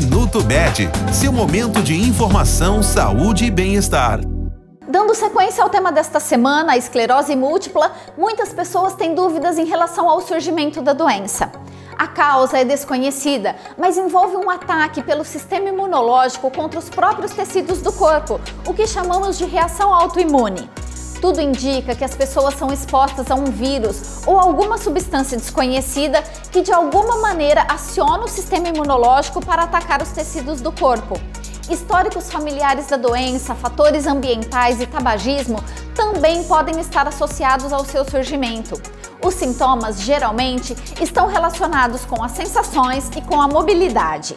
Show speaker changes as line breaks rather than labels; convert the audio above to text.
Minuto Med, seu momento de informação, saúde e bem-estar.
Dando sequência ao tema desta semana, a esclerose múltipla, muitas pessoas têm dúvidas em relação ao surgimento da doença. A causa é desconhecida, mas envolve um ataque pelo sistema imunológico contra os próprios tecidos do corpo, o que chamamos de reação autoimune. Tudo indica que as pessoas são expostas a um vírus ou alguma substância desconhecida que de alguma maneira aciona o sistema imunológico para atacar os tecidos do corpo. Históricos familiares da doença, fatores ambientais e tabagismo também podem estar associados ao seu surgimento. Os sintomas geralmente estão relacionados com as sensações e com a mobilidade.